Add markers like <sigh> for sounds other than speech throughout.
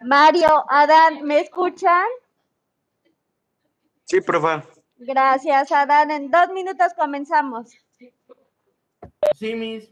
Mario, Adán, ¿me escuchan? Sí, profa. Gracias, Adán. En dos minutos comenzamos. Sí, mis.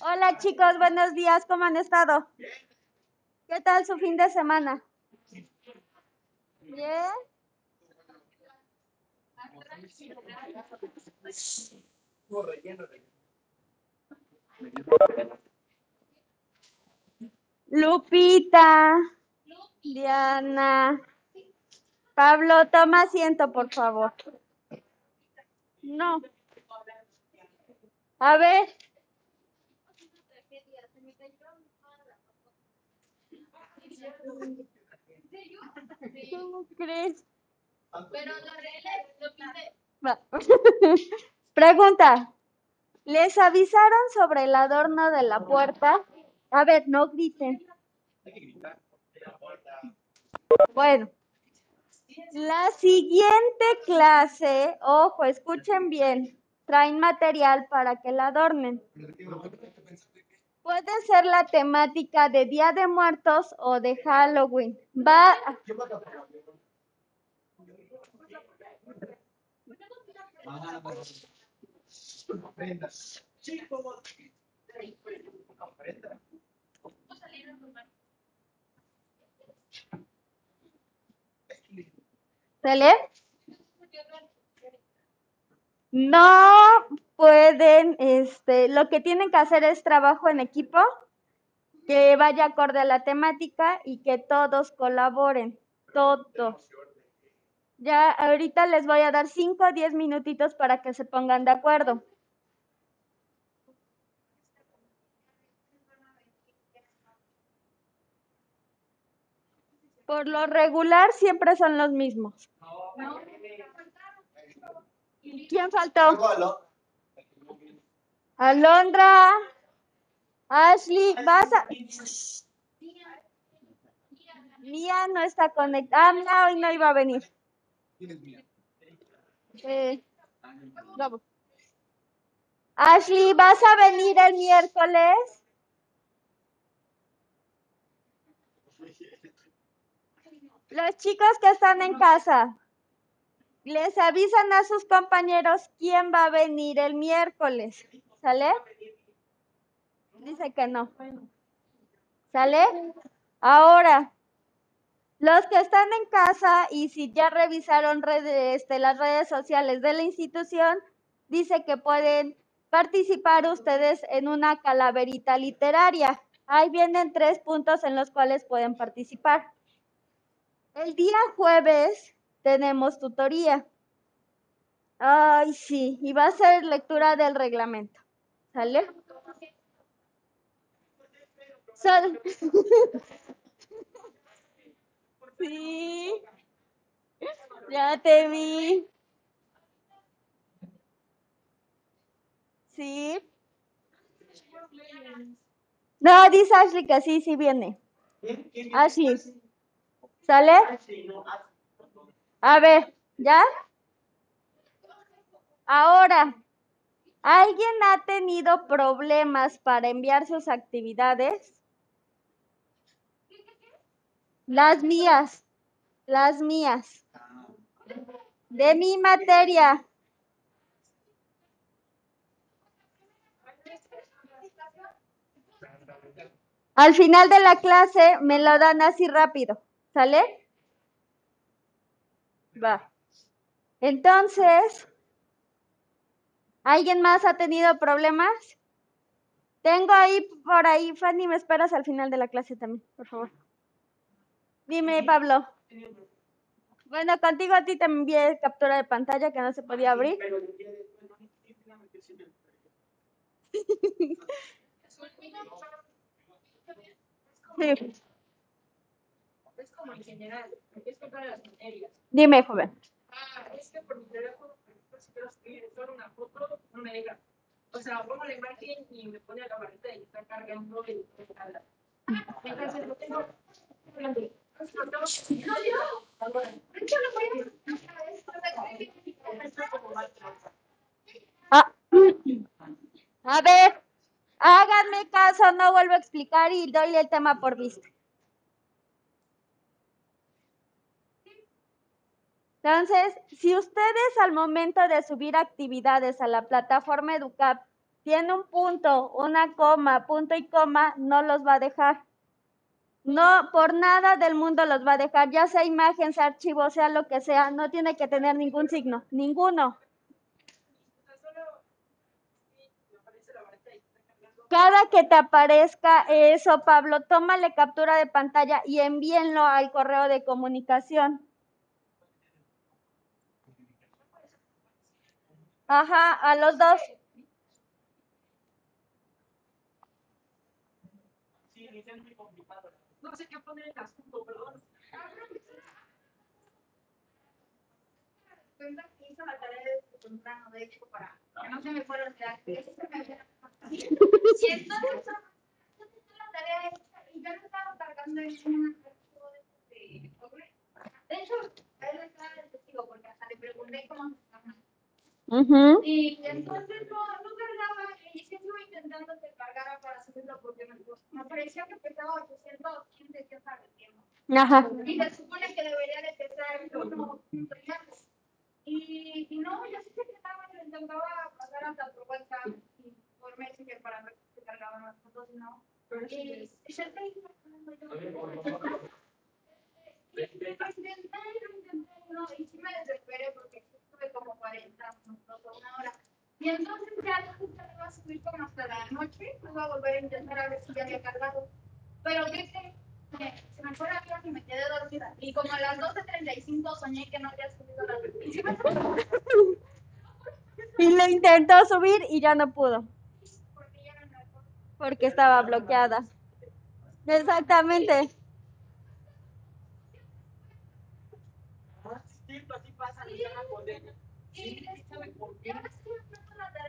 Hola chicos, buenos días, ¿cómo han estado? ¿Qué tal su fin de semana? ¿Bien? Lupita, Diana, Pablo, toma asiento, por favor. No. A ver. ¿Cómo crees? Va. <laughs> Pregunta. ¿Les avisaron sobre el adorno de la puerta? A ver, no griten. Bueno. La siguiente clase, ojo, escuchen bien, traen material para que la adornen. Puede ser la temática de Día de Muertos o de Halloween. Va. ¿Sale? No pueden, este, lo que tienen que hacer es trabajo en equipo, que vaya acorde a la temática y que todos colaboren, todos. Ya ahorita les voy a dar 5 o 10 minutitos para que se pongan de acuerdo. Por lo regular siempre son los mismos. ¿Quién faltó? Alondra. Ashley, vas a... Mía no está conectada. Ah, hoy no iba a venir. Eh, bravo. Ashley, ¿vas a venir el miércoles? Los chicos que están en casa, les avisan a sus compañeros quién va a venir el miércoles. ¿Sale? Dice que no. ¿Sale? Ahora, los que están en casa y si ya revisaron este, las redes sociales de la institución, dice que pueden participar ustedes en una calaverita literaria. Ahí vienen tres puntos en los cuales pueden participar. El día jueves tenemos tutoría. Ay, sí, y va a ser lectura del reglamento. ¿Sale? Sol. <laughs> sí. Ya te vi. Sí. No, dice Ashley que sí, sí viene. Ashley. ¿Sale? A ver, ¿ya? Ahora, ¿alguien ha tenido problemas para enviar sus actividades? Las mías, las mías. De mi materia. Al final de la clase me lo dan así rápido, ¿sale? Va. Entonces, ¿alguien más ha tenido problemas? Tengo ahí por ahí, Fanny, me esperas al final de la clase también, por favor. Dime, Pablo. Bueno, contigo a ti te envié captura de pantalla que no se podía abrir. Sí. Es como en general, es con todas las materias. Dime, joven. Ah, es que por mi teléfono, por ejemplo, si quiero escribir solo una foto, no me deja. O sea, pongo la imagen y me pone la barrita y está cargando el Entonces lo tengo. Tengo. Ah. A ver, háganme caso, no vuelvo a explicar y doy el tema por visto. Entonces, si ustedes al momento de subir actividades a la plataforma EduCap tienen un punto, una coma, punto y coma, no los va a dejar. No, por nada del mundo los va a dejar, ya sea imagen, sea archivo, sea lo que sea, no tiene que tener ningún signo, ninguno. Cada que te aparezca eso, Pablo, tómale captura de pantalla y envíenlo al correo de comunicación. Ajá, a los dos. No sé qué poner en asunto, perdón. cuenta que hizo la tarea de temprano, de hecho, para que no se me fuera a olvidar. Eso se me había pasado. Y entonces, yo tenía la tarea y ya no estaba cargando en un archivo de, de, de hecho, él estaba el testigo porque hasta le pregunté cómo se llama. Ujú. Y entonces no, no cargaba y siempre iba intentando que cargara para subirlo porque me, me parecía que pesaba 800, quién sé qué sabe el tiempo. Ajá. Y se supone que debería de pesar 1.3 y, y no, yo sí quedaba, le intentaba pasar hasta por WhatsApp y por Messenger para ver si se cargaban las fotos y no. Y, y ya te iba pasando yo. Y lo intenté, no, y sí me desesperé porque como 40 minutos o una hora. Y entonces ya se iba a subir como hasta la noche, iba a volver a intentar a ver si ya había cargado. Pero ¿qué crees? Me- se me fue la vida y me quedé dormida. Y como a las 12.35 soñé que no había subido la noticia. Y lo intentó subir y ya no pudo, Porque ya no me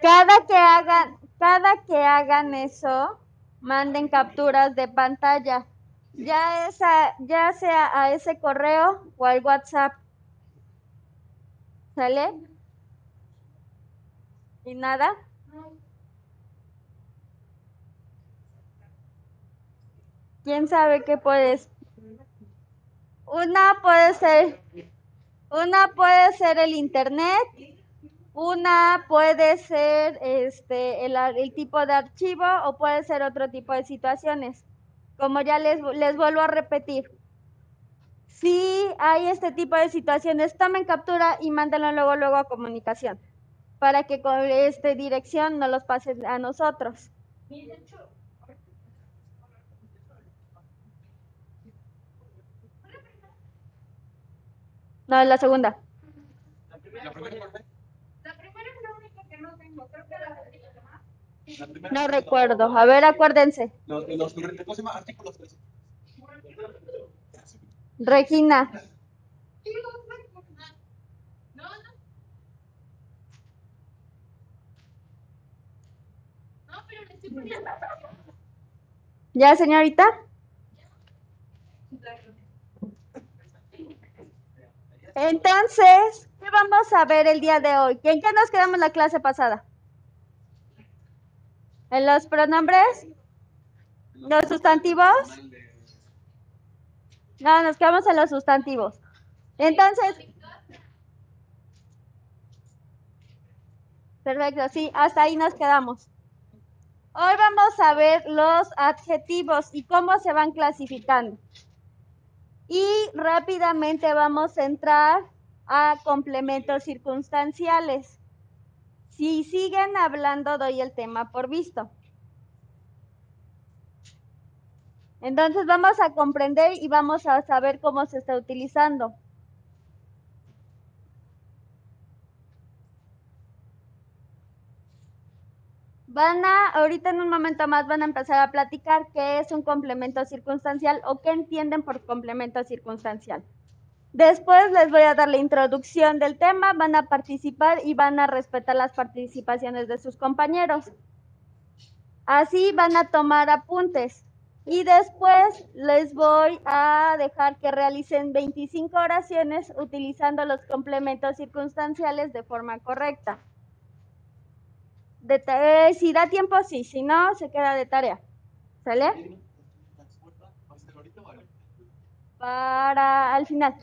Cada que hagan, cada que hagan eso, manden capturas de pantalla. ya, esa, ya sea a ese correo o al WhatsApp. ¿Sale? ¿Y nada? ¿Quién sabe qué puedes? Una puede ser, una puede ser el internet, una puede ser este el, tipo de archivo o puede ser otro tipo de situaciones. Como ya les, les vuelvo a repetir, si hay este tipo de situaciones, tomen captura y mándenlo luego, luego a comunicación para que con esta dirección no los pasen a nosotros. No, es la segunda. La primera es la única que no tengo. Creo que la de demás. No recuerdo. A ver, acuérdense. Los, los, ¿cómo se llama? Artículos 13. Regina. No, no. No, pero le estoy poniendo. ¿Ya, señorita? Entonces, ¿qué vamos a ver el día de hoy? ¿En qué nos quedamos la clase pasada? ¿En los pronombres? ¿Los sustantivos? No, nos quedamos en los sustantivos. Entonces, perfecto, sí, hasta ahí nos quedamos. Hoy vamos a ver los adjetivos y cómo se van clasificando. Y rápidamente vamos a entrar a complementos circunstanciales. Si siguen hablando, doy el tema por visto. Entonces vamos a comprender y vamos a saber cómo se está utilizando. Van a, ahorita en un momento más van a empezar a platicar qué es un complemento circunstancial o qué entienden por complemento circunstancial. Después les voy a dar la introducción del tema, van a participar y van a respetar las participaciones de sus compañeros. Así van a tomar apuntes. Y después les voy a dejar que realicen 25 oraciones utilizando los complementos circunstanciales de forma correcta. De ta- si da tiempo, sí. Si no, se queda de tarea. ¿Sale? Para al final.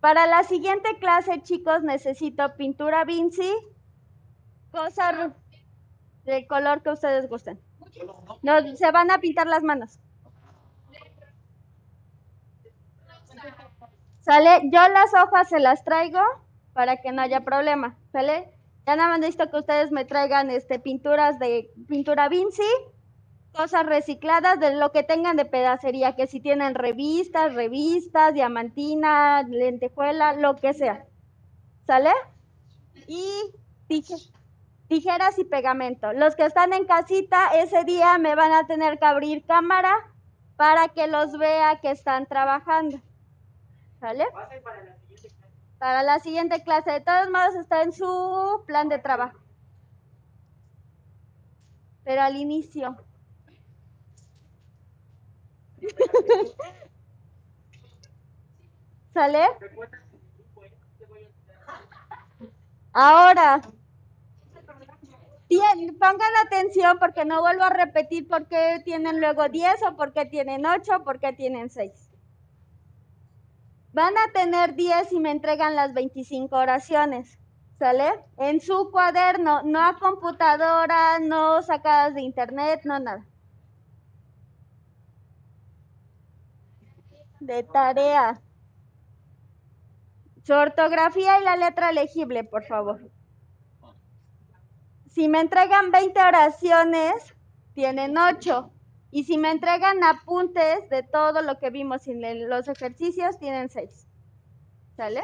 Para la siguiente clase, chicos, necesito pintura Vinci, cosas del color que ustedes gusten. No, se van a pintar las manos. ¿Sale? Yo las hojas se las traigo para que no haya problema. ¿Sale? Ya nada más necesito que ustedes me traigan este, pinturas de pintura Vinci, cosas recicladas de lo que tengan de pedacería, que si tienen revistas, revistas, diamantina, lentejuela, lo que sea. ¿Sale? Y tije- tijeras y pegamento. Los que están en casita ese día me van a tener que abrir cámara para que los vea que están trabajando. ¿Sale? Para la siguiente clase. De todos modos está en su plan de trabajo. Pero al inicio. <laughs> ¿Sale? Ahora, tien- pongan atención porque no vuelvo a repetir por qué tienen luego 10 o por qué tienen 8 o por qué tienen 6. Van a tener 10 y me entregan las 25 oraciones. ¿Sale? En su cuaderno, no a computadora, no sacadas de internet, no nada. De tarea. Su ortografía y la letra legible, por favor. Si me entregan 20 oraciones, tienen 8. Y si me entregan apuntes de todo lo que vimos en los ejercicios, tienen 6. ¿Sale?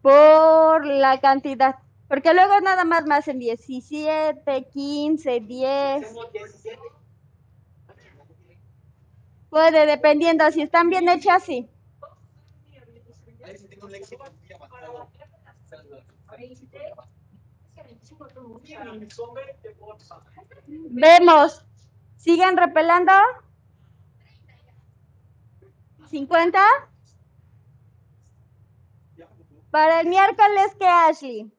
Por la cantidad. Porque luego nada más me hacen 17, 15, 10. Puede, dependiendo. Si están bien hechas, sí. Ahí sí tengo un léxico muy avanzado. Vemos. ¿Siguen repelando? ¿50? Para el miércoles, ¿qué, Ashley?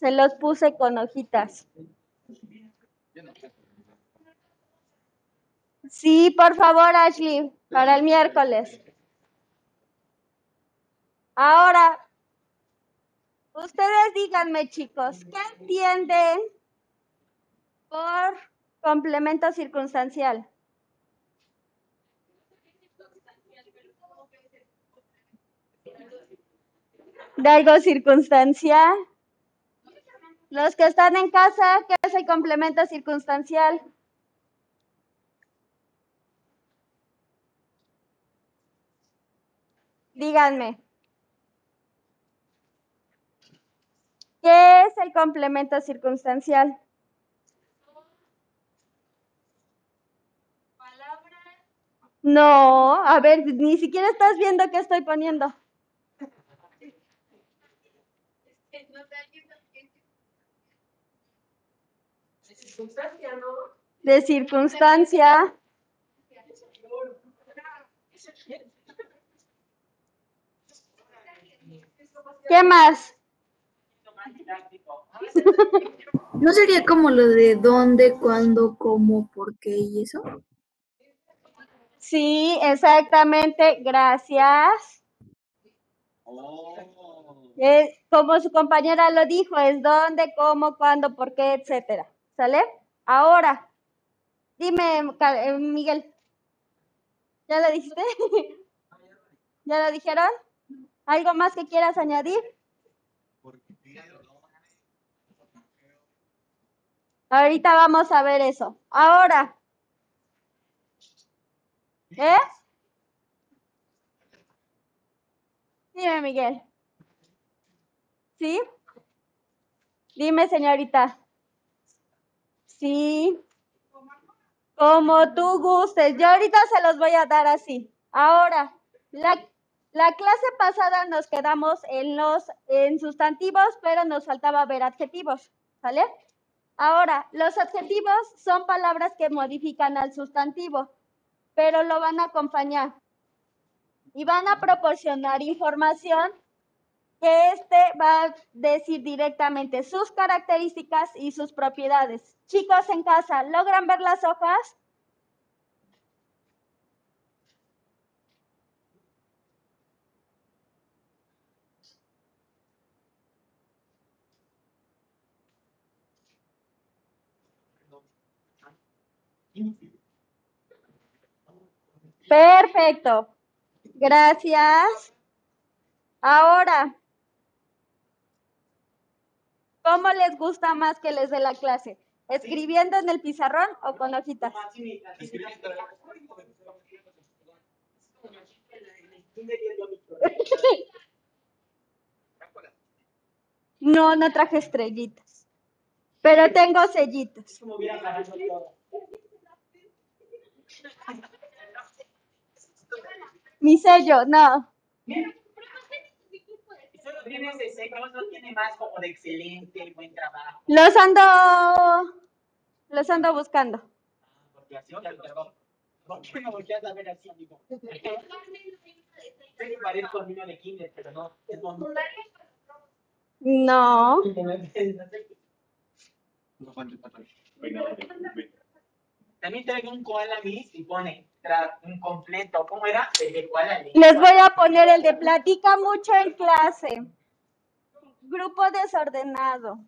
Se los puse con hojitas. Sí, por favor, Ashley, para el miércoles. Ahora, ustedes díganme, chicos, ¿qué entienden por complemento circunstancial? De algo circunstancial. Los que están en casa, ¿qué es el complemento circunstancial? Díganme. ¿Qué es el complemento circunstancial? No, a ver, ni siquiera estás viendo qué estoy poniendo. Circunstancia, ¿no? De circunstancia. ¿Qué más? <laughs> ¿No sería como lo de dónde, cuándo, cómo, por qué y eso? Sí, exactamente, gracias. Eh, como su compañera lo dijo, es dónde, cómo, cuándo, por qué, etcétera. ¿Sale? Ahora, dime, eh, Miguel. ¿Ya lo dijiste? <laughs> ¿Ya lo dijeron? ¿Algo más que quieras añadir? Ahorita vamos a ver eso. Ahora. ¿Eh? Dime, Miguel. ¿Sí? Dime, señorita. Sí. Como tú gustes. Yo ahorita se los voy a dar así. Ahora, la, la clase pasada nos quedamos en los en sustantivos, pero nos faltaba ver adjetivos. ¿Sale? Ahora, los adjetivos son palabras que modifican al sustantivo, pero lo van a acompañar y van a proporcionar información que este va a decir directamente sus características y sus propiedades. Chicos en casa, ¿logran ver las hojas? Perfecto. Gracias. Ahora, ¿cómo les gusta más que les dé la clase? ¿Escribiendo en el pizarrón o con hojitas? No, no traje estrellitas, pero tengo sellitos. Mi sello, no. Solo tiene ese sello, no tiene más como de excelente, buen trabajo. Los ando, los ando buscando. Porque así ya lo ¿Por qué me volteas a ver así, amigo? <laughs> Sé que parezco niño de kinder, pero no, es bonito. No. También traigo un koala y pone tra- un completo. ¿Cómo era? Les voy a poner el de platica mucho en clase. Grupo desordenado.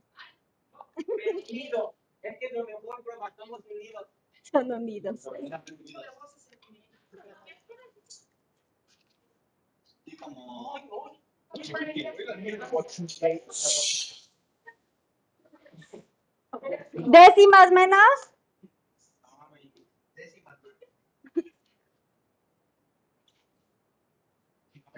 Unido. Es que lo mejor, prueba, estamos unidos. Son unidos. Décimas menos.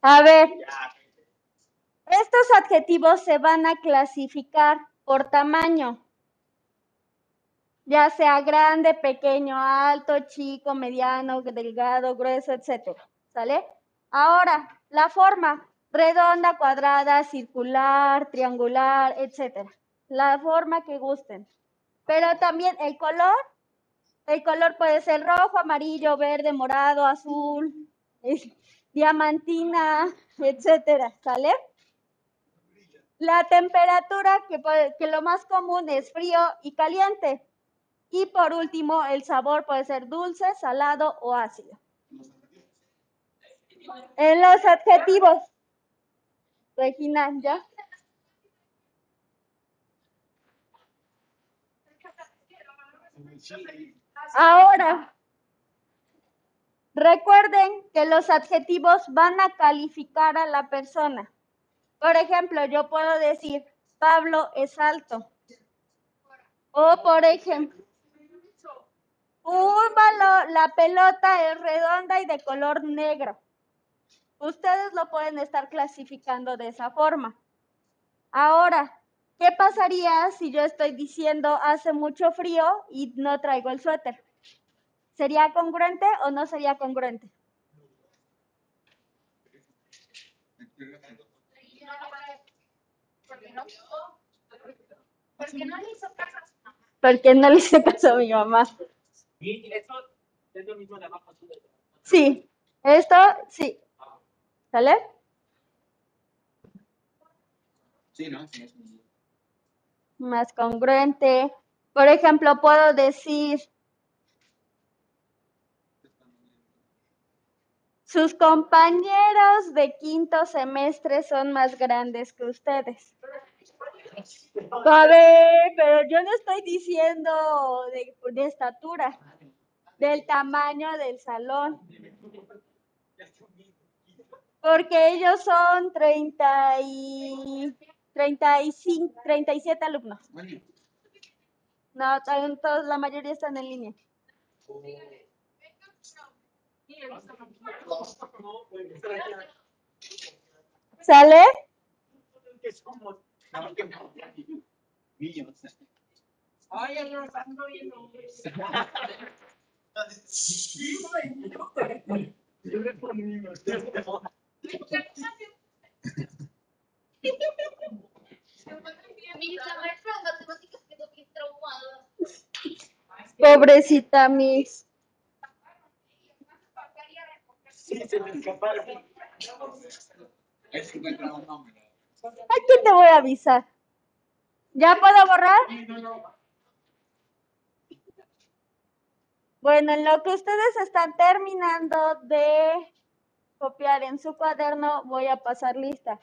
A ver, estos adjetivos se van a clasificar por tamaño, ya sea grande, pequeño, alto, chico, mediano, delgado, grueso, etc. ¿Sale? Ahora, la forma, redonda, cuadrada, circular, triangular, etc. La forma que gusten. Pero también el color, el color puede ser rojo, amarillo, verde, morado, azul, <laughs> diamantina, etcétera, ¿sale? La temperatura, que, puede- que lo más común es frío y caliente. Y por último, el sabor puede ser dulce, salado o ácido. En los adjetivos. Regina, ¿ya? Ahora, recuerden que los adjetivos van a calificar a la persona. Por ejemplo, yo puedo decir, Pablo es alto. O por ejemplo, un balón, la pelota es redonda y de color negro. Ustedes lo pueden estar clasificando de esa forma. Ahora, ¿qué pasaría si yo estoy diciendo hace mucho frío y no traigo el suéter? ¿Sería congruente o no sería congruente? Porque no le hizo caso a mi mamá. Sí, esto sí. ¿Sale? Sí, ¿no? Más congruente. Por ejemplo, puedo decir, sus compañeros de quinto semestre son más grandes que ustedes. A ver, pero yo no estoy diciendo de, de estatura, del tamaño del salón. Porque ellos son 30 y 35, 37 alumnos. No, todos, la mayoría están en línea. ¿Sale? Pobrecita Miss. Sí, se me escaparon. Ahí se encuentra un nombre. Aquí te voy a avisar. ¿Ya puedo borrar? Bueno, en lo que ustedes están terminando de copiar en su cuaderno, voy a pasar lista.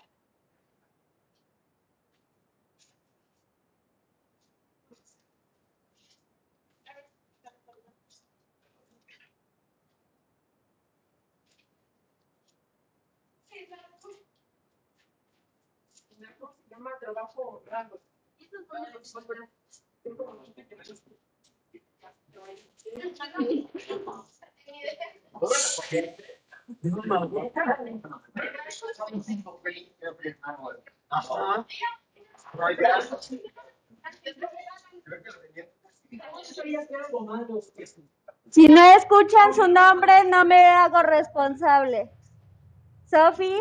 Si no escuchan su nombre, no me hago responsable. Sofi,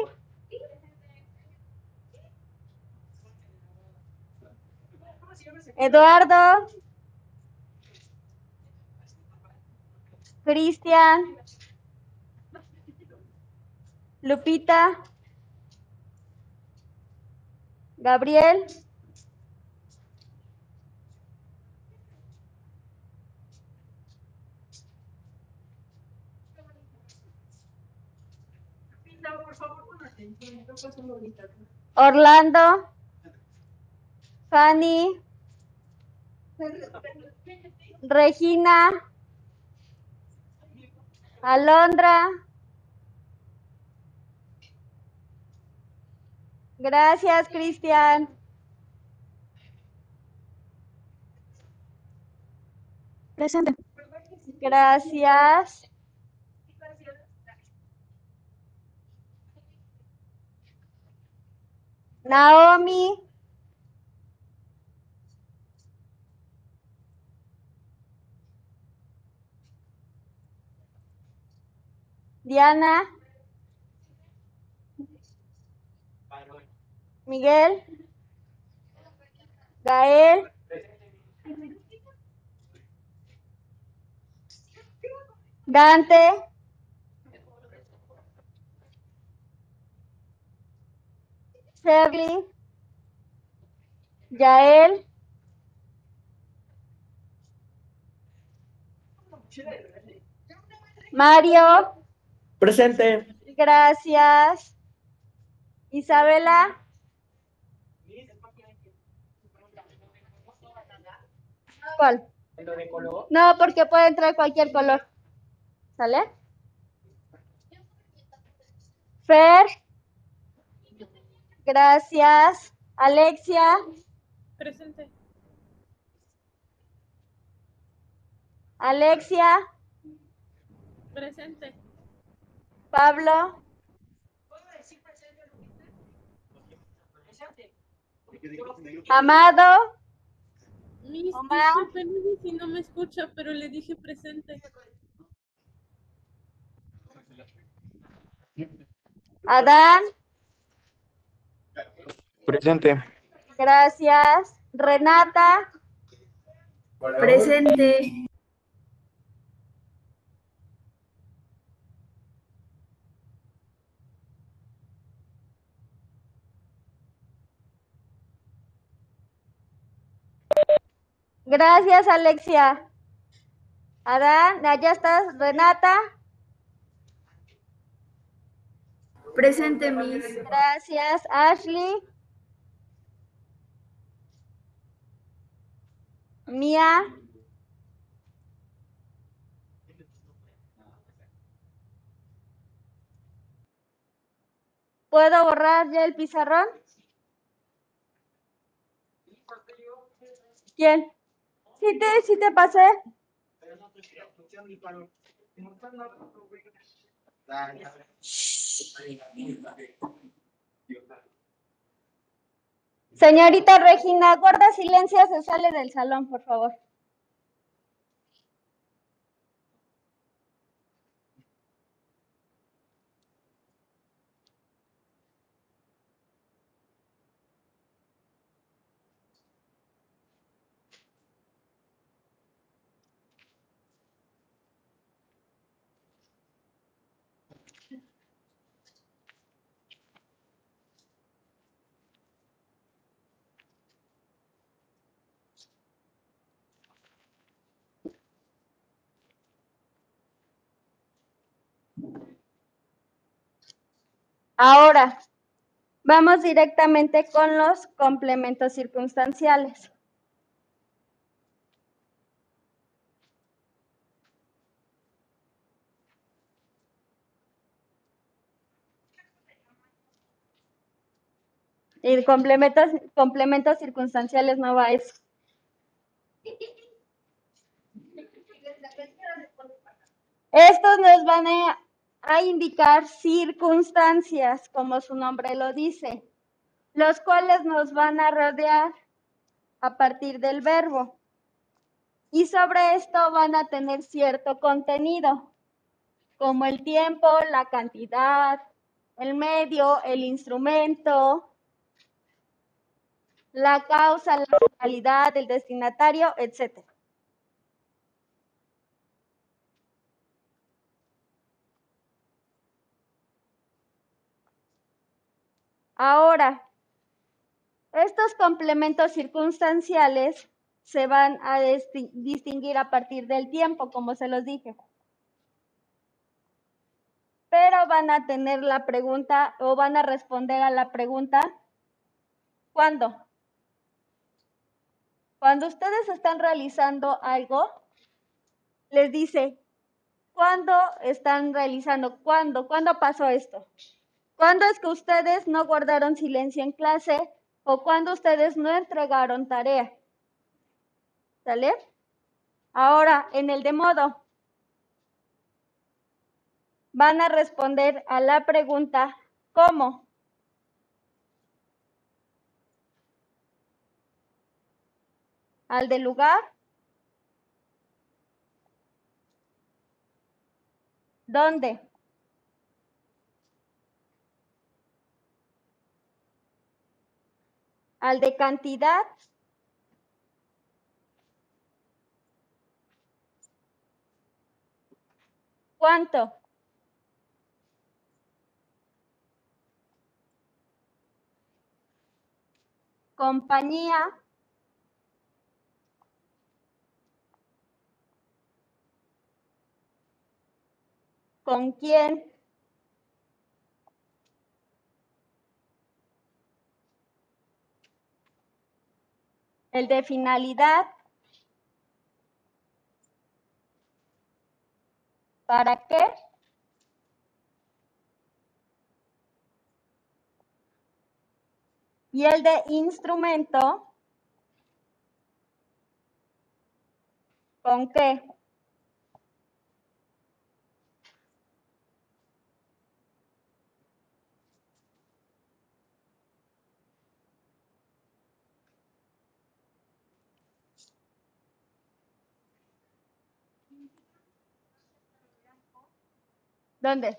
Eduardo, Cristian, Lupita, Gabriel, Pinta, por favor, con atención. No pasa ahorita. Orlando, Fanny, Regina, Alondra. Gracias, Cristian. Presente. Gracias. Naomi. Diana. Miguel. Gael. Dante. Shirley. Yael. Mario. Presente. Gracias. Isabela. ¿Cuál? ¿Lo de color? No, porque puede entrar cualquier color. ¿Sale? Fer. Gracias. Alexia. Presente. Alexia. Presente. Pablo. ¿Puedo decir presente, Lupita? Presente. Amado. Miss, Omar. disculpe, no sé si no me escucha, pero le dije presente. Adán. Presente. Gracias. Renata. Presente. Gracias, Alexia. Adán, allá estás. Renata. Presente, Miss. Gracias, Ashley. Mía. ¿Puedo borrar ya el pizarrón? ¿Quién? Sí te, sí te pasé. Señorita Regina, guarda silencio, se sale del salón, por favor. Ahora, vamos directamente con los complementos circunstanciales. Y complementos, complementos circunstanciales no va a eso. Estos nos van a, a indicar circunstancias, como su nombre lo dice, los cuales nos van a rodear a partir del verbo. Y sobre esto van a tener cierto contenido, como el tiempo, la cantidad, el medio, el instrumento, la causa, la finalidad, el destinatario, etc. Ahora, estos complementos circunstanciales se van a disti- distinguir a partir del tiempo, como se los dije. Pero van a tener la pregunta o van a responder a la pregunta, ¿cuándo? Cuando ustedes están realizando algo, les dice, ¿cuándo están realizando? ¿Cuándo? ¿Cuándo pasó esto? ¿Cuándo es que ustedes no guardaron silencio en clase o cuándo ustedes no entregaron tarea? ¿Sale? Ahora, en el de modo, van a responder a la pregunta ¿cómo? Al de lugar, ¿dónde? Al de cantidad, ¿cuánto? Compañía, ¿con quién? El de finalidad, ¿para qué? Y el de instrumento, ¿con qué? ¿Dónde?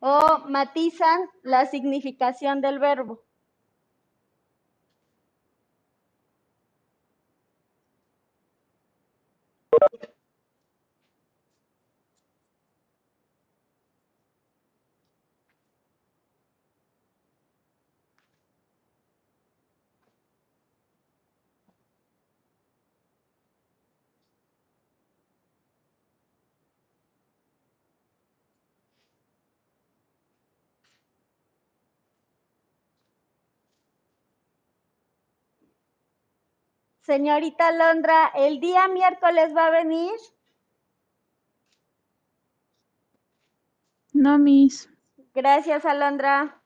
O matizan la significación del verbo. Señorita Londra, ¿el día miércoles va a venir? No, Miss. Gracias, Alondra.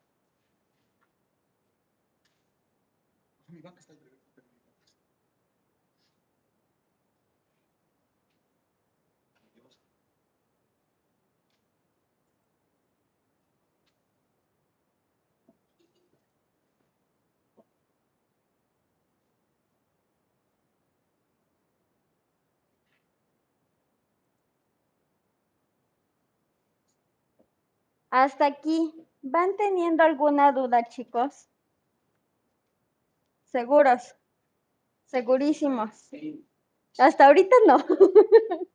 Hasta aquí. ¿Van teniendo alguna duda, chicos? ¿Seguros? Segurísimos. Hasta ahorita no. <laughs>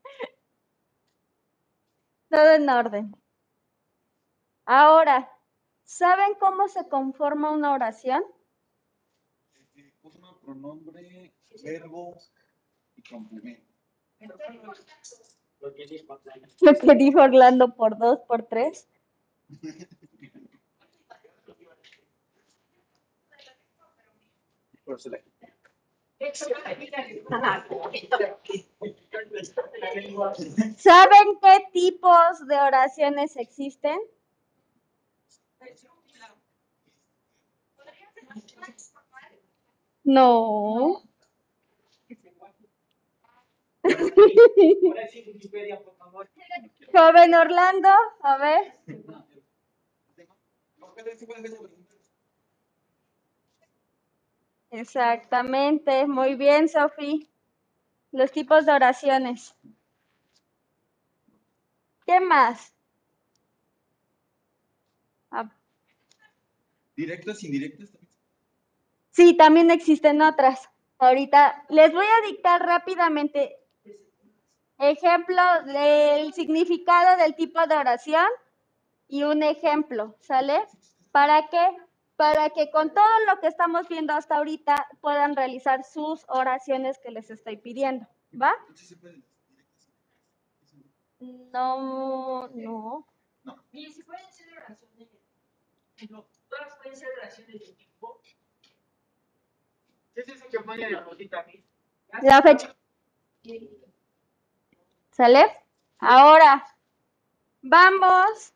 Todo en orden. Ahora, ¿saben cómo se conforma una oración? Uno, pronombre, verbo y complemento. Lo que dijo Orlando por dos, por tres. ¿Saben qué tipos de oraciones existen? No. <laughs> Joven Orlando, a ver. Exactamente, muy bien, Sofi. Los tipos de oraciones. ¿Qué más? Ah, Directas, indirectas también. Sí, también existen otras. Ahorita les voy a dictar rápidamente ejemplo del significado del tipo de oración y un ejemplo, ¿sale? ¿Para qué? Para que con todo lo que estamos viendo hasta ahorita puedan realizar sus oraciones que les estoy pidiendo, ¿va? Directas. No, no. Y si pueden ser oraciones, no, todas pueden ser oraciones de tipo. ¿Qué es eso que pone la rosita aquí? La fecha. ¿Sale? Ahora, vamos.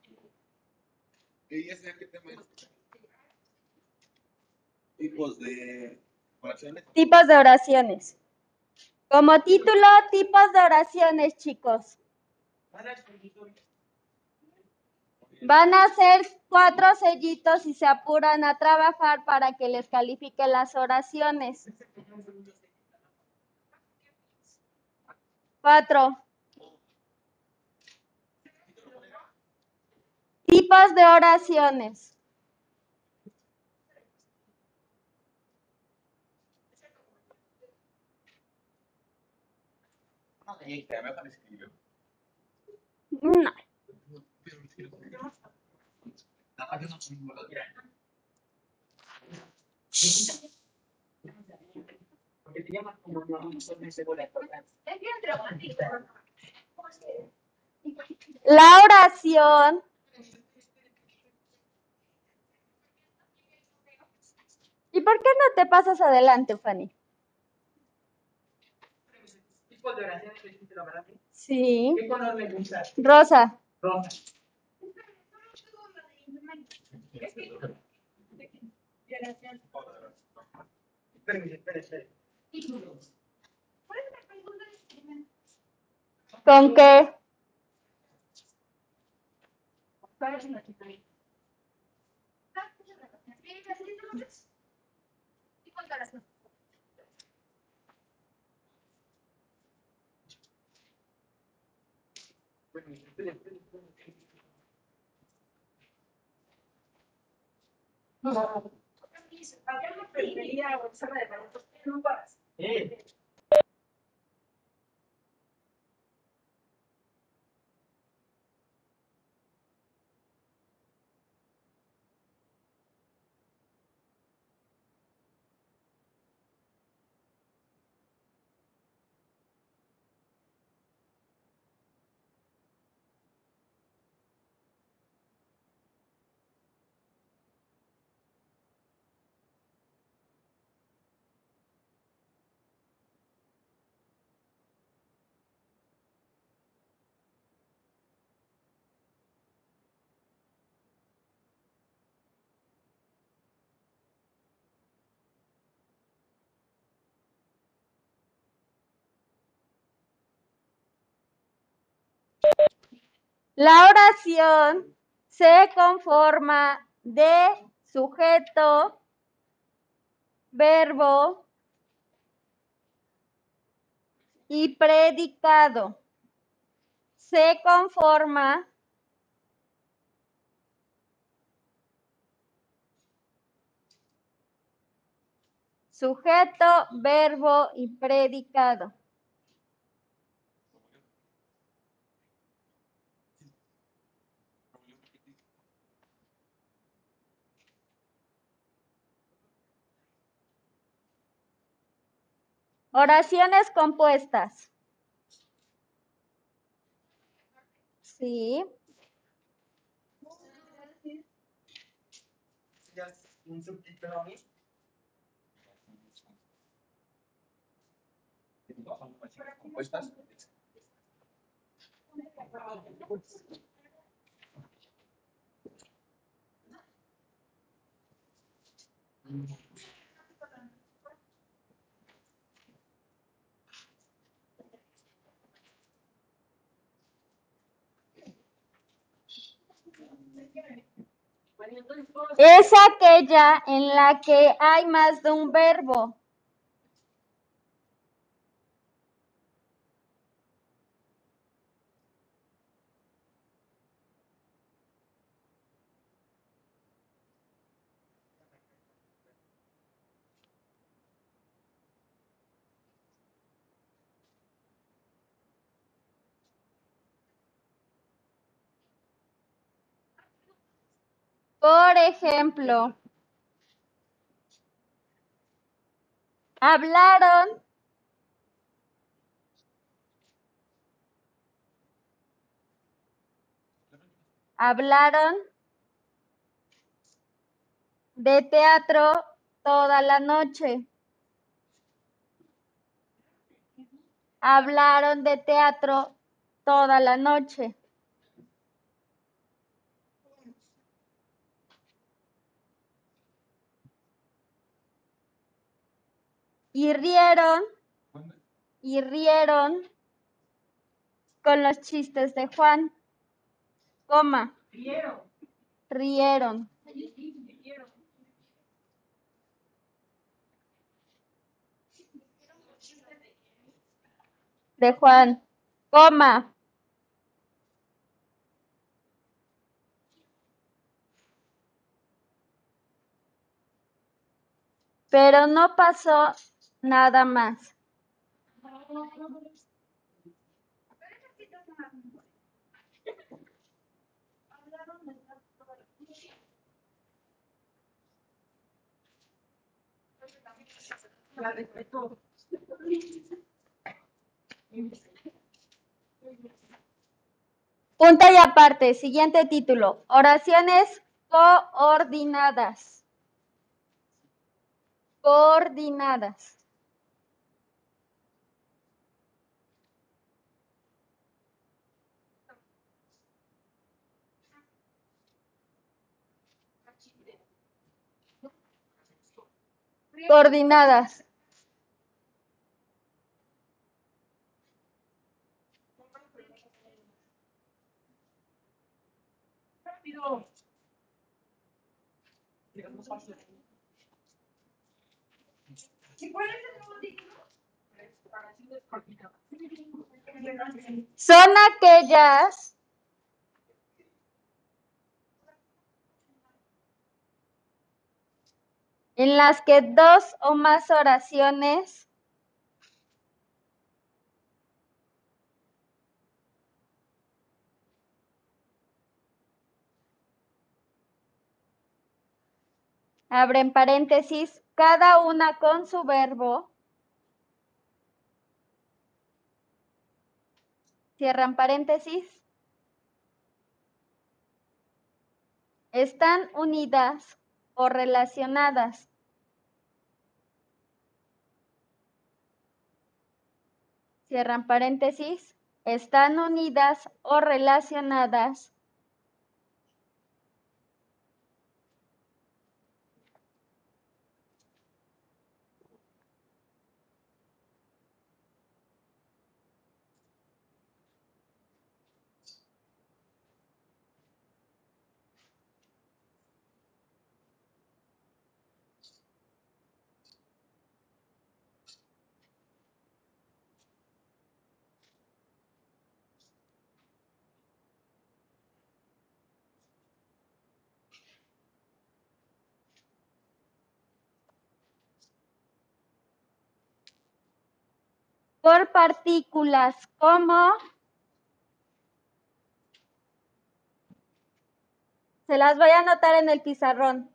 ¿Y ese qué tema es? Tipos de oraciones. Tipos de oraciones. Como título, tipos de oraciones, chicos. Van a escribir Van a hacer cuatro sellitos y se apuran a trabajar para que les califique las oraciones. Cuatro. Tipos de oraciones. No. Porque te como no, no son de segura importancia. Es bien dramático. La oración. ¿Y por qué no te pasas adelante, Fanny? Verdad. Sí. ¿Qué color le gusta? Rosa. Rosa. Espérenme, espérenme, espérenme. ¿Con qué? Espérenme, espérenme, espérenme, espérenme. Había una peluquería o sala de no paras. Eh, La oración se conforma de sujeto, verbo y predicado. Se conforma sujeto, verbo y predicado. Oraciones compuestas. Sí. Ya es un subtítulo a mí. ¿Compuestas? Es aquella en la que hay más de un verbo. Por ejemplo, hablaron hablaron de teatro toda la noche. Hablaron de teatro toda la noche. Y rieron, y rieron con los chistes de Juan, coma, Rieron. rieron. Rieron. de Juan, coma. Pero no pasó nada más. Punto y aparte, siguiente título. Oraciones coordinadas. Coordinadas. Coordinadas. Rápido. ¿Y cuál es el nuevo título? Oraciones coordinadas. Son aquellas en las que dos o más oraciones abren paréntesis, cada una con su verbo, cierran paréntesis, están unidas o relacionadas. Cierran paréntesis, están unidas o relacionadas por partículas como se las voy a anotar en el pizarrón.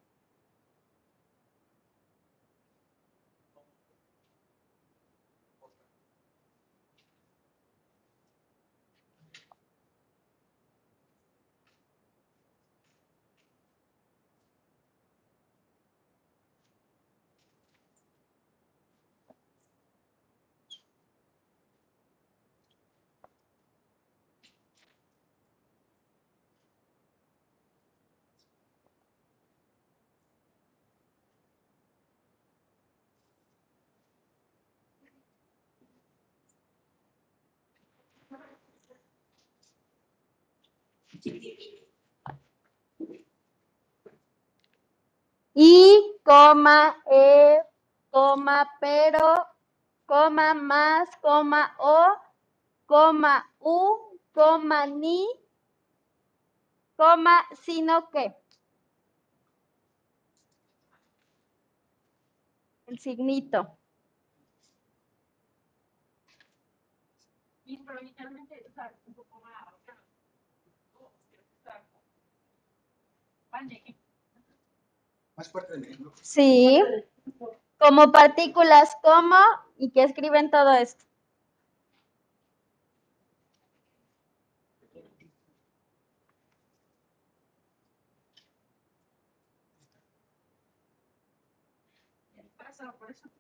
Y, coma, e, coma, pero, coma, más, coma, o, coma, u, coma, ni, coma, sino que. El signito inicialmente, o sea, un poco más. Vale. Más fuerte de mí, ¿no? Sí. Como partículas como y que escriben todo esto. Por eso.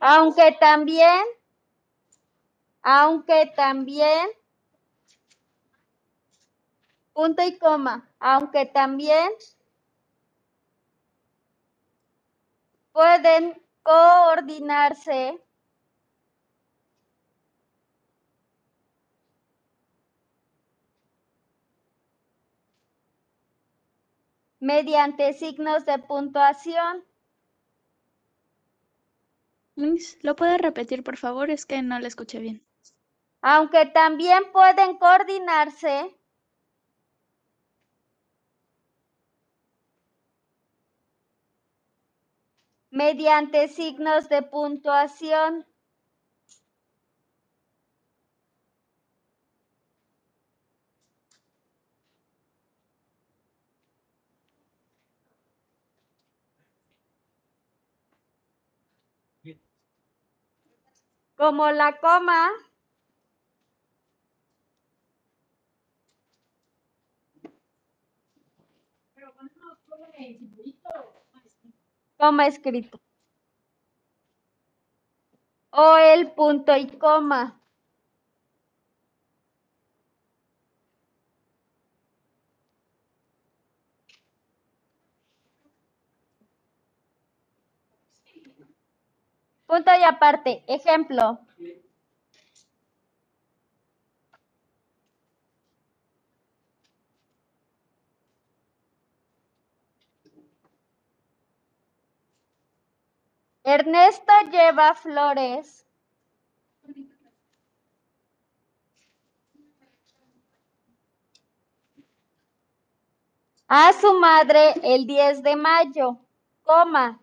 Aunque también, aunque también, punto y coma, aunque también pueden coordinarse mediante signos de puntuación. ¿Lo puede repetir, por favor? Es que no la escuché bien. aunque también pueden coordinarse mediante signos de puntuación. Como la coma, coma escrito. O el punto y coma. Punto y aparte. Ejemplo. Ernesto lleva flores a su madre el 10 de mayo, coma.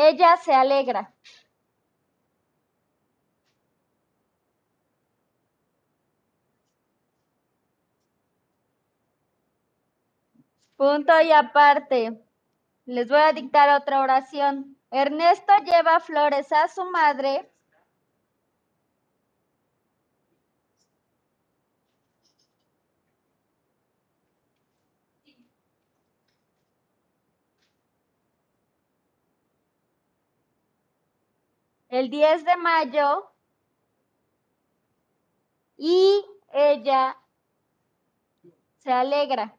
Ella se alegra. Punto y aparte. Les voy a dictar otra oración. Ernesto lleva flores a su madre. El 10 de mayo. Y ella se alegra.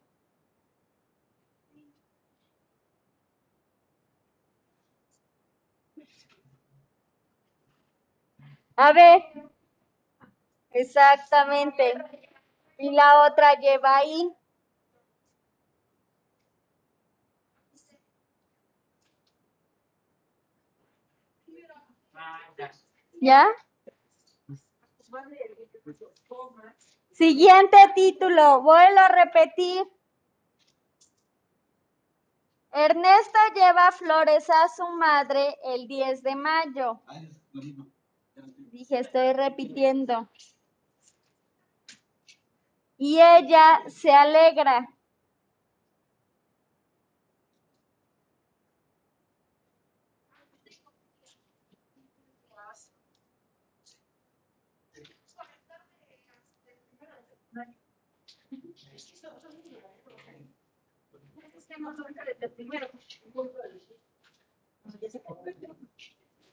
A ver. Exactamente. Y la otra lleva I. ¿Ya? Siguiente título, vuelvo a repetir. Ernesto lleva flores a su madre el 10 de mayo. Dije, estoy repitiendo. Y ella se alegra.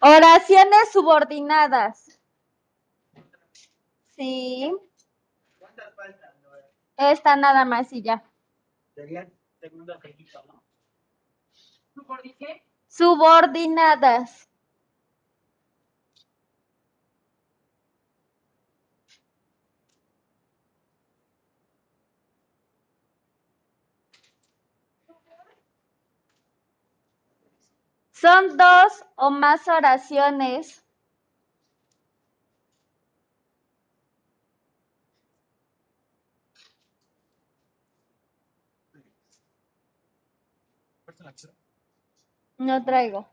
Oraciones subordinadas. Sí. ¿Cuántas faltan? Esta nada más y ya. Serían requisito, ¿no? Subordinadas. Son dos o más oraciones No traigo.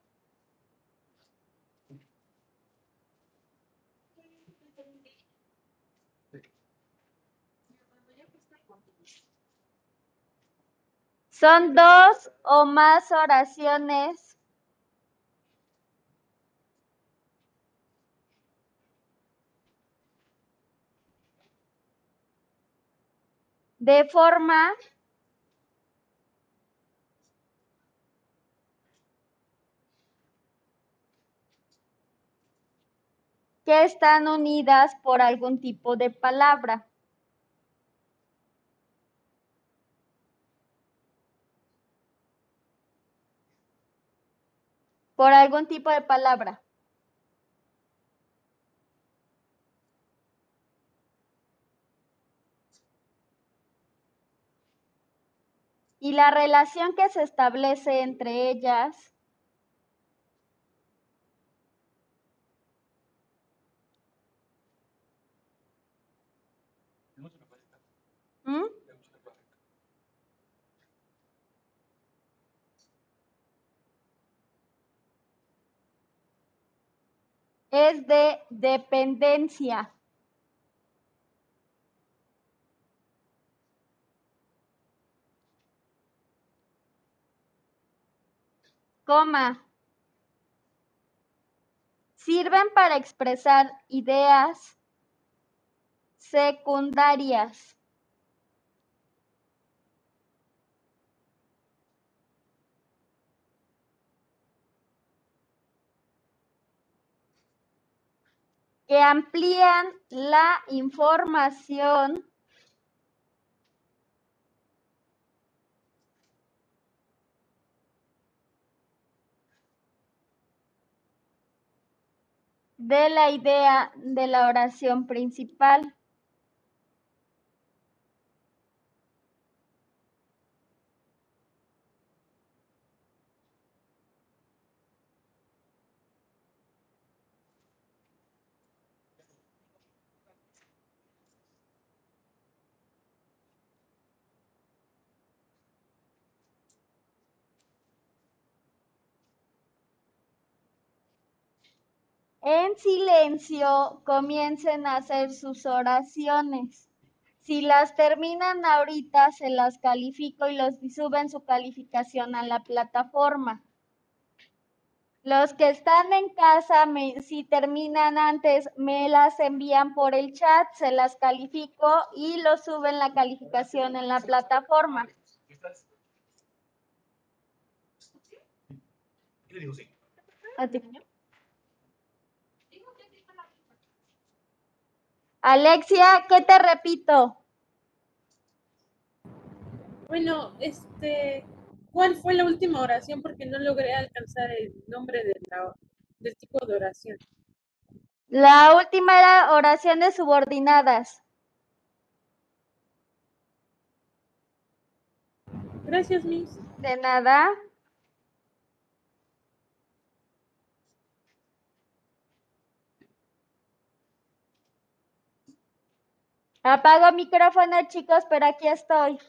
Son dos o más oraciones de forma que están unidas por algún tipo de palabra. Por algún tipo de palabra. Y la relación que se establece entre ellas ¿Mm? es de dependencia. Coma. Sirven para expresar ideas secundarias. que amplían la información de la idea de la oración principal. En silencio comiencen a hacer sus oraciones. Si las terminan ahorita, se las califico y los suben su calificación a la plataforma. Los que están en casa, me- si terminan antes, me las envían por el chat, se las califico y los suben la calificación en la plataforma. A ti. Alexia, ¿qué te repito? Bueno, este, ¿cuál fue la última oración? Porque no logré alcanzar el nombre de la, del este tipo de oración. La última era oraciones subordinadas. Gracias, Miss. De nada. Apago micrófono, chicos, pero aquí estoy.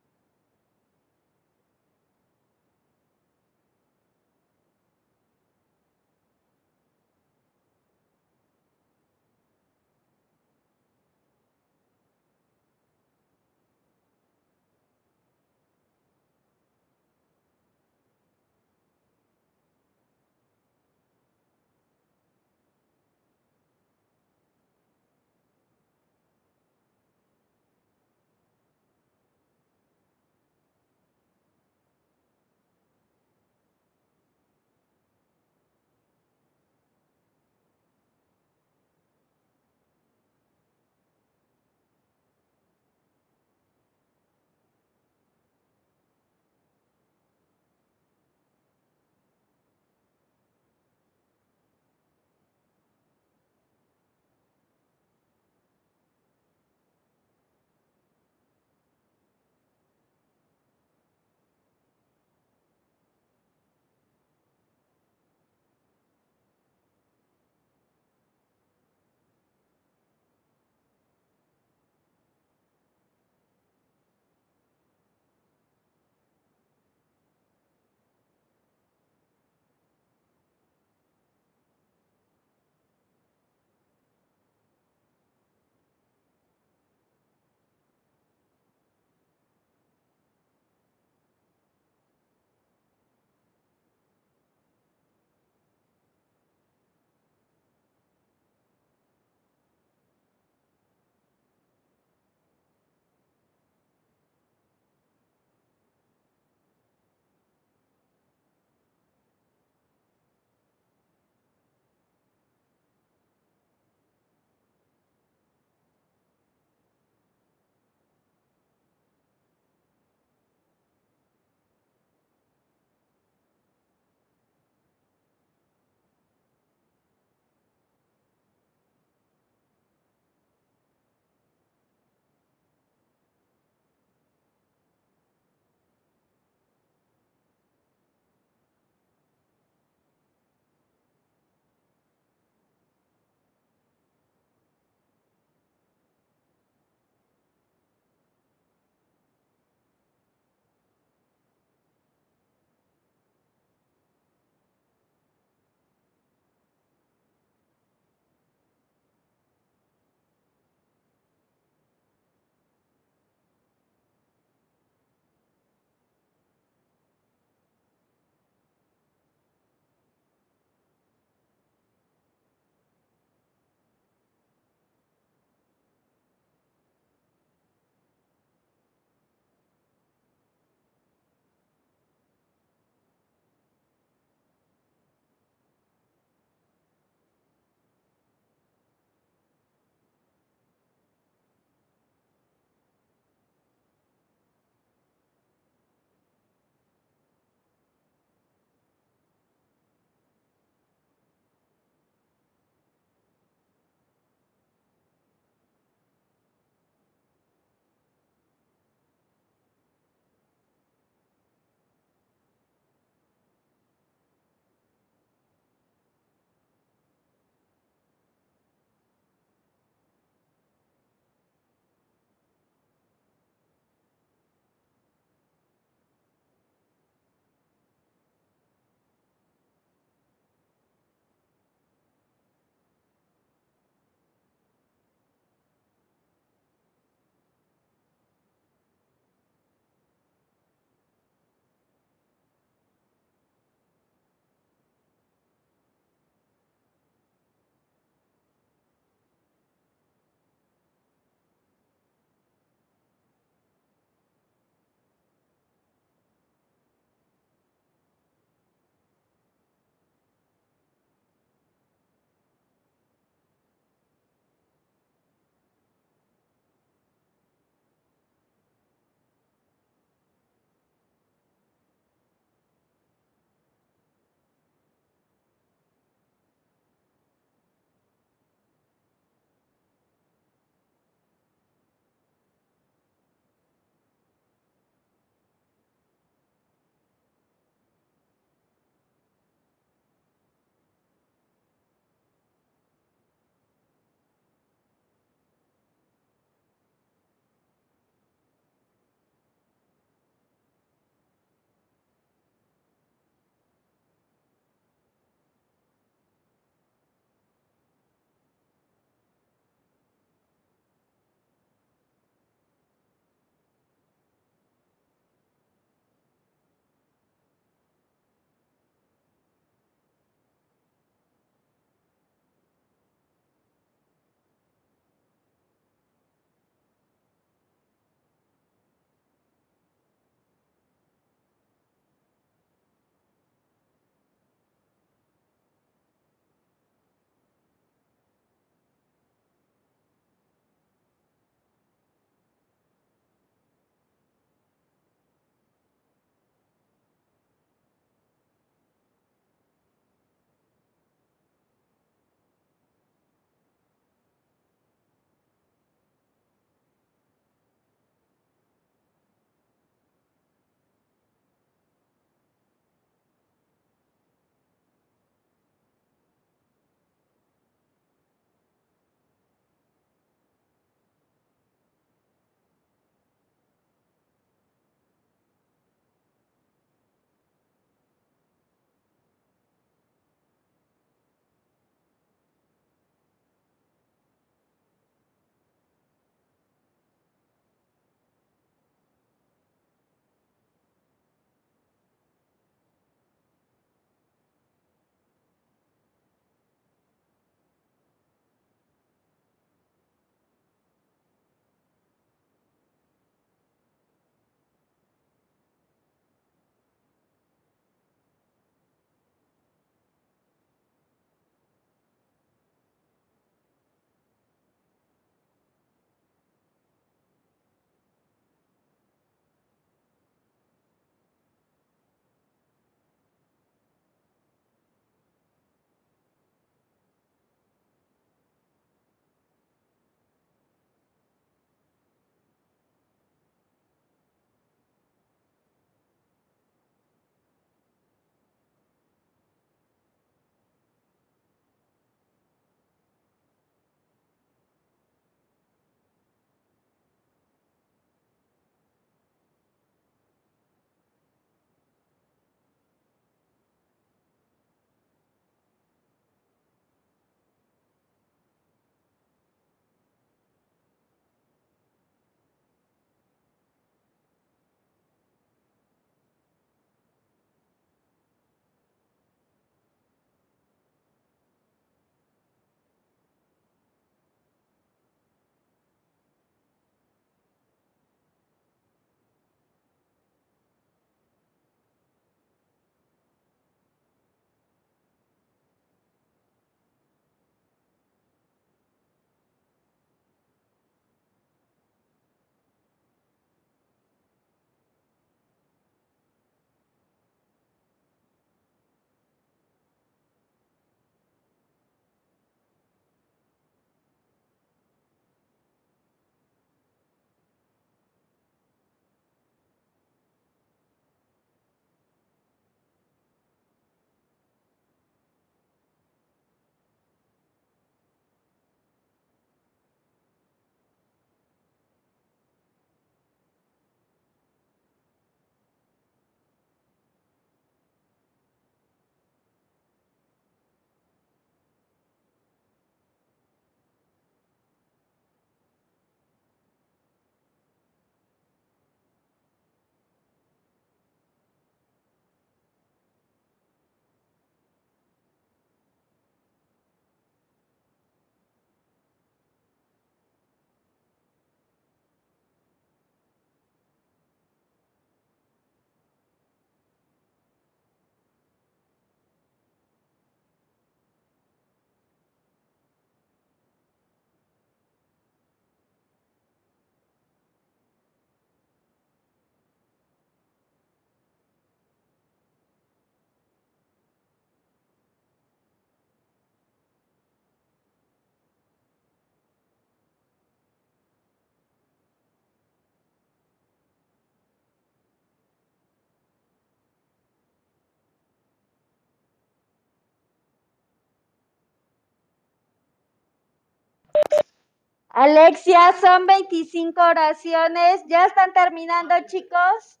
Alexia, son 25 oraciones. ¿Ya están terminando, chicos?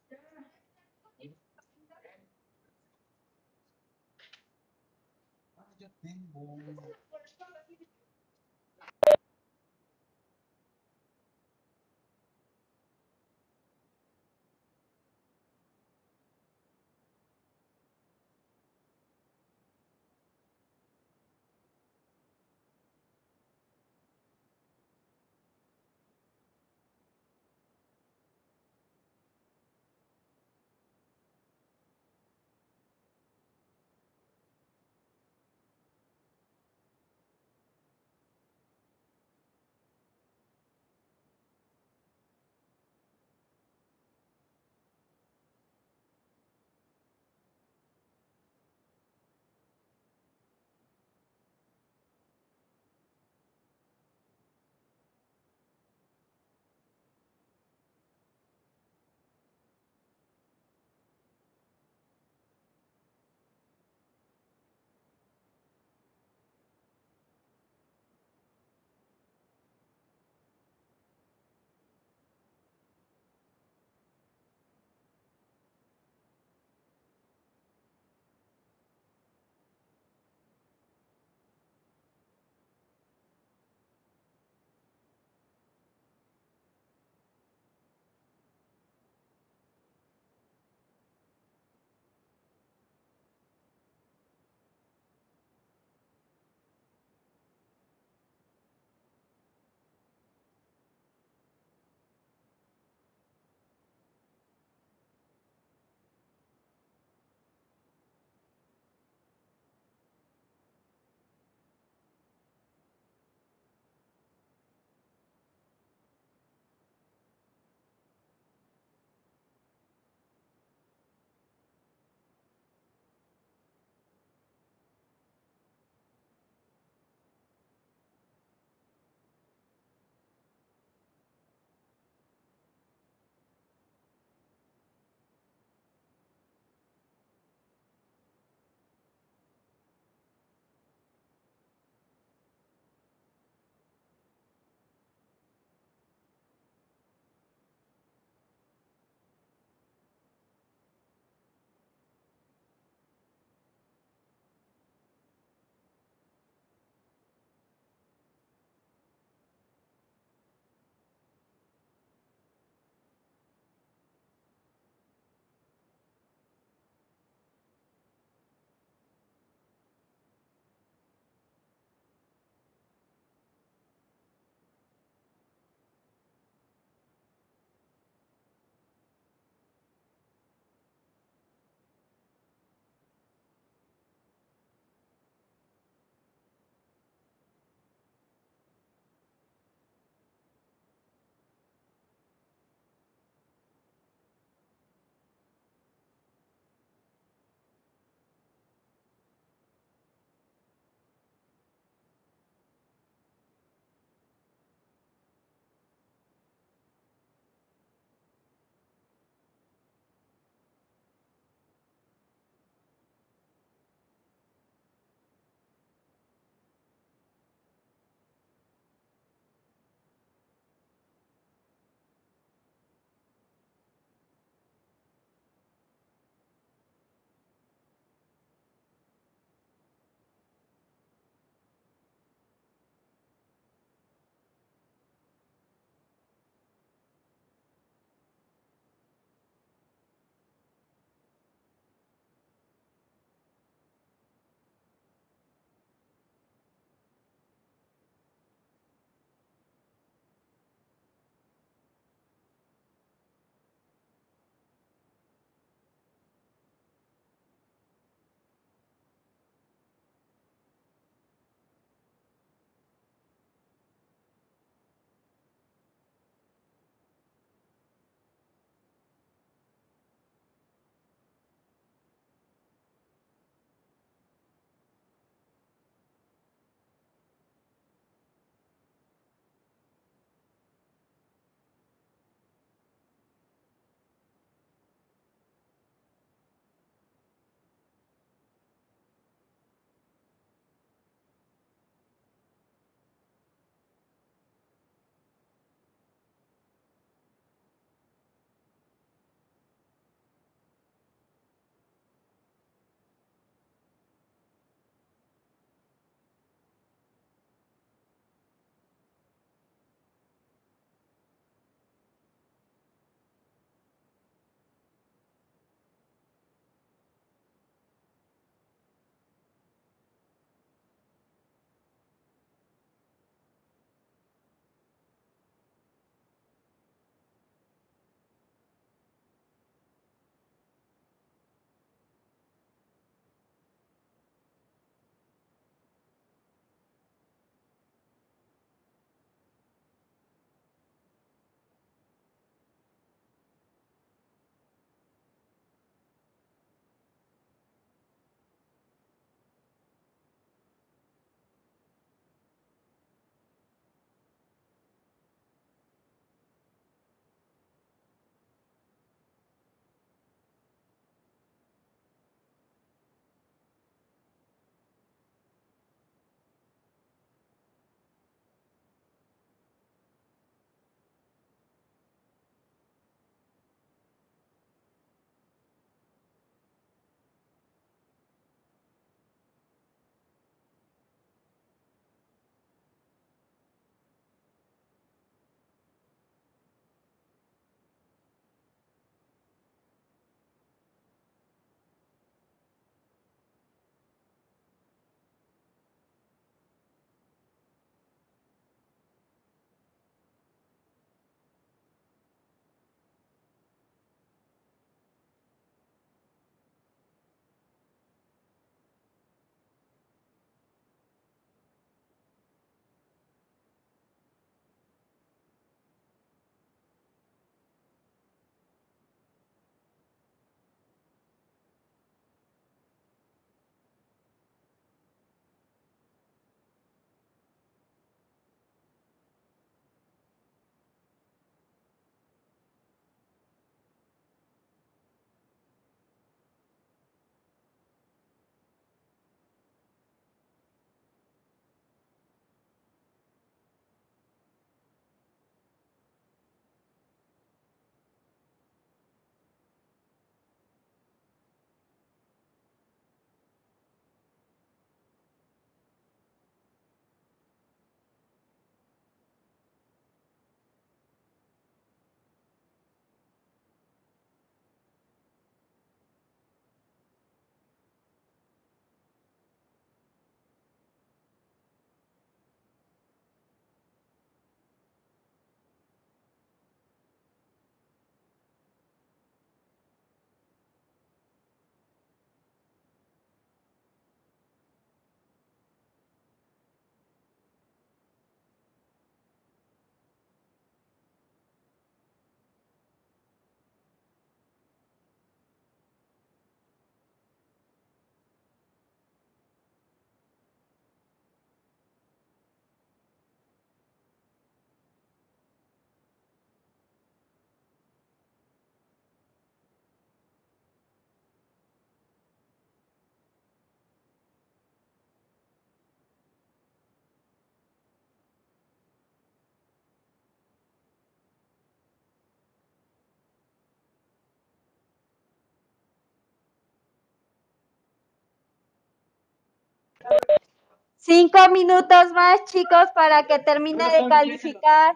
Cinco minutos más, chicos, para que termine de calificar.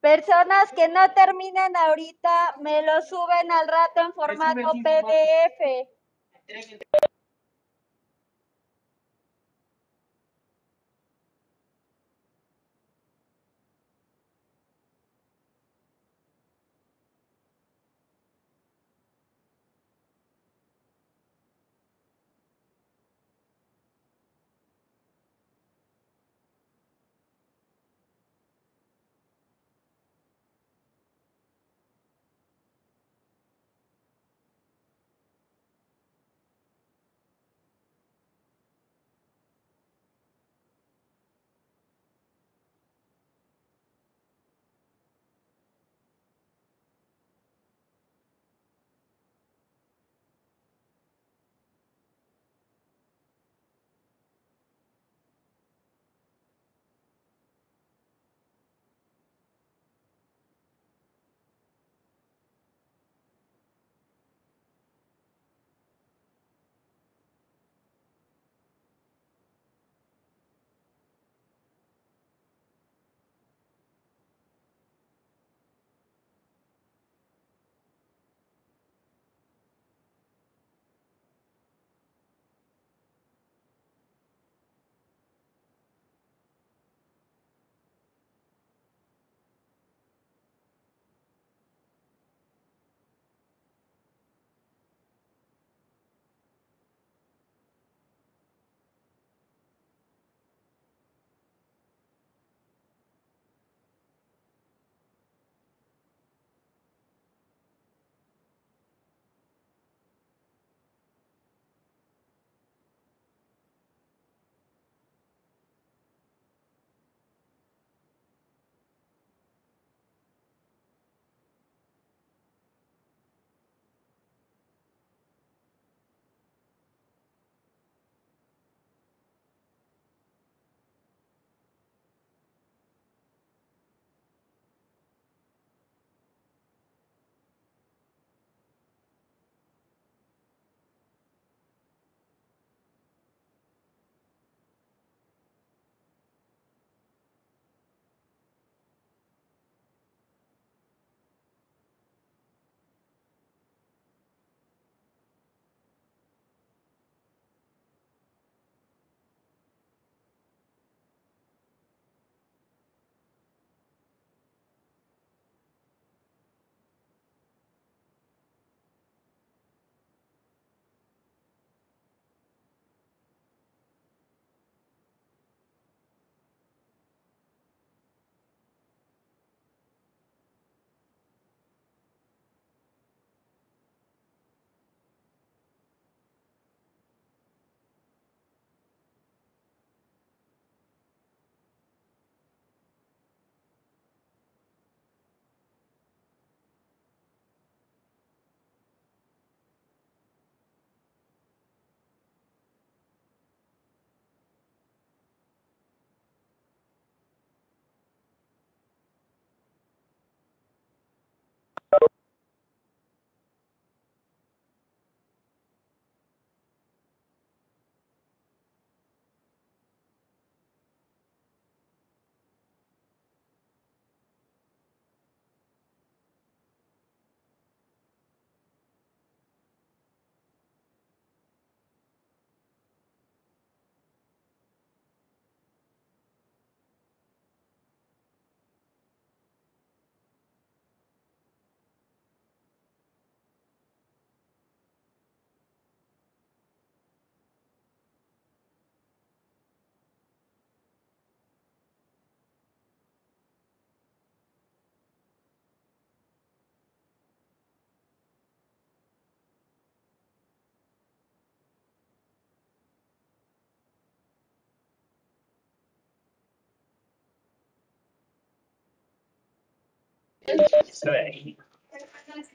Personas que no terminen ahorita, me lo suben al rato en formato PDF.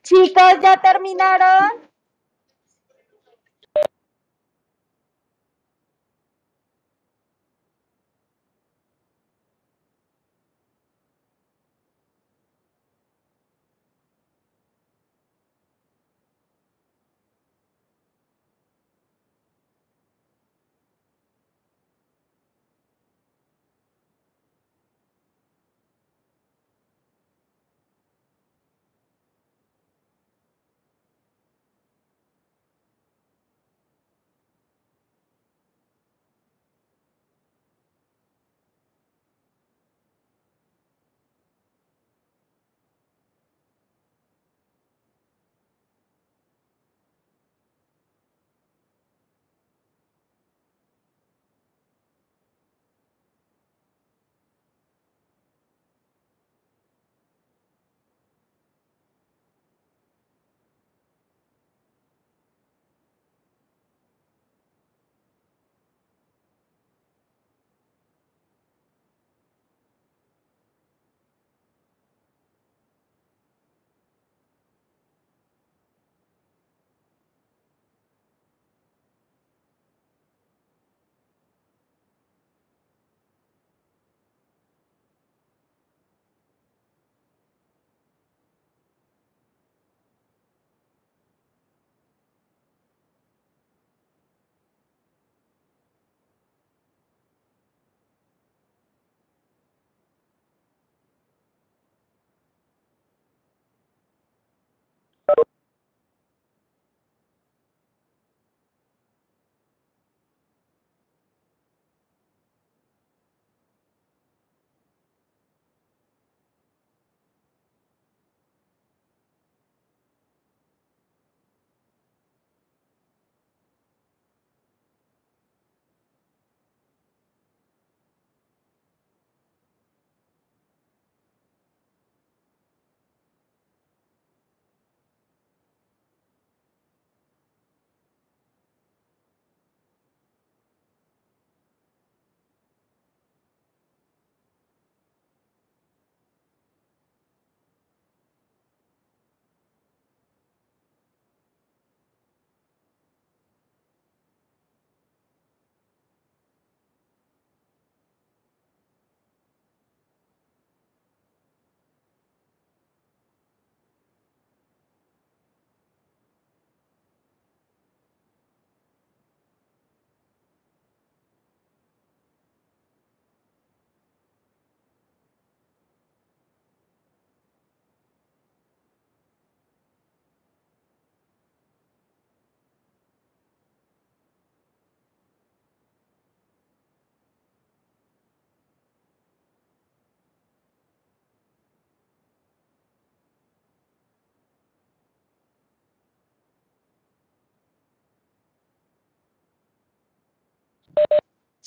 Chicos, ¿ya terminaron?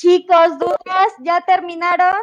Chicos, dudas, ¿ya terminaron?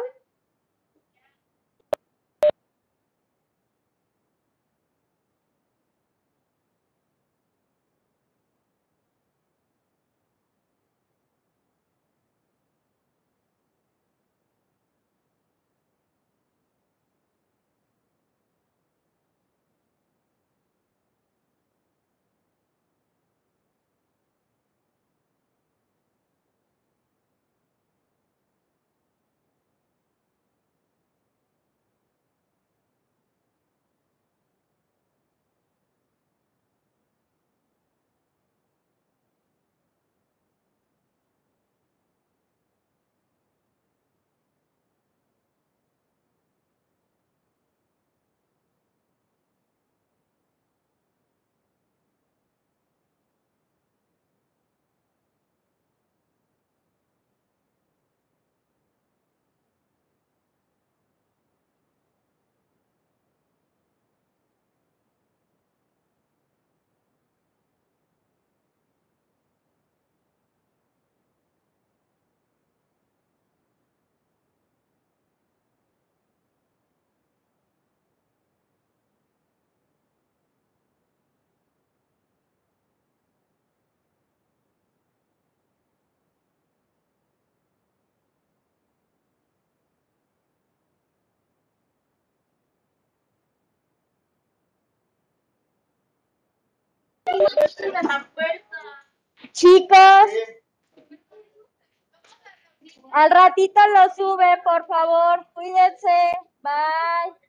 Chicos, al ratito lo sube, por favor. Cuídense. Bye.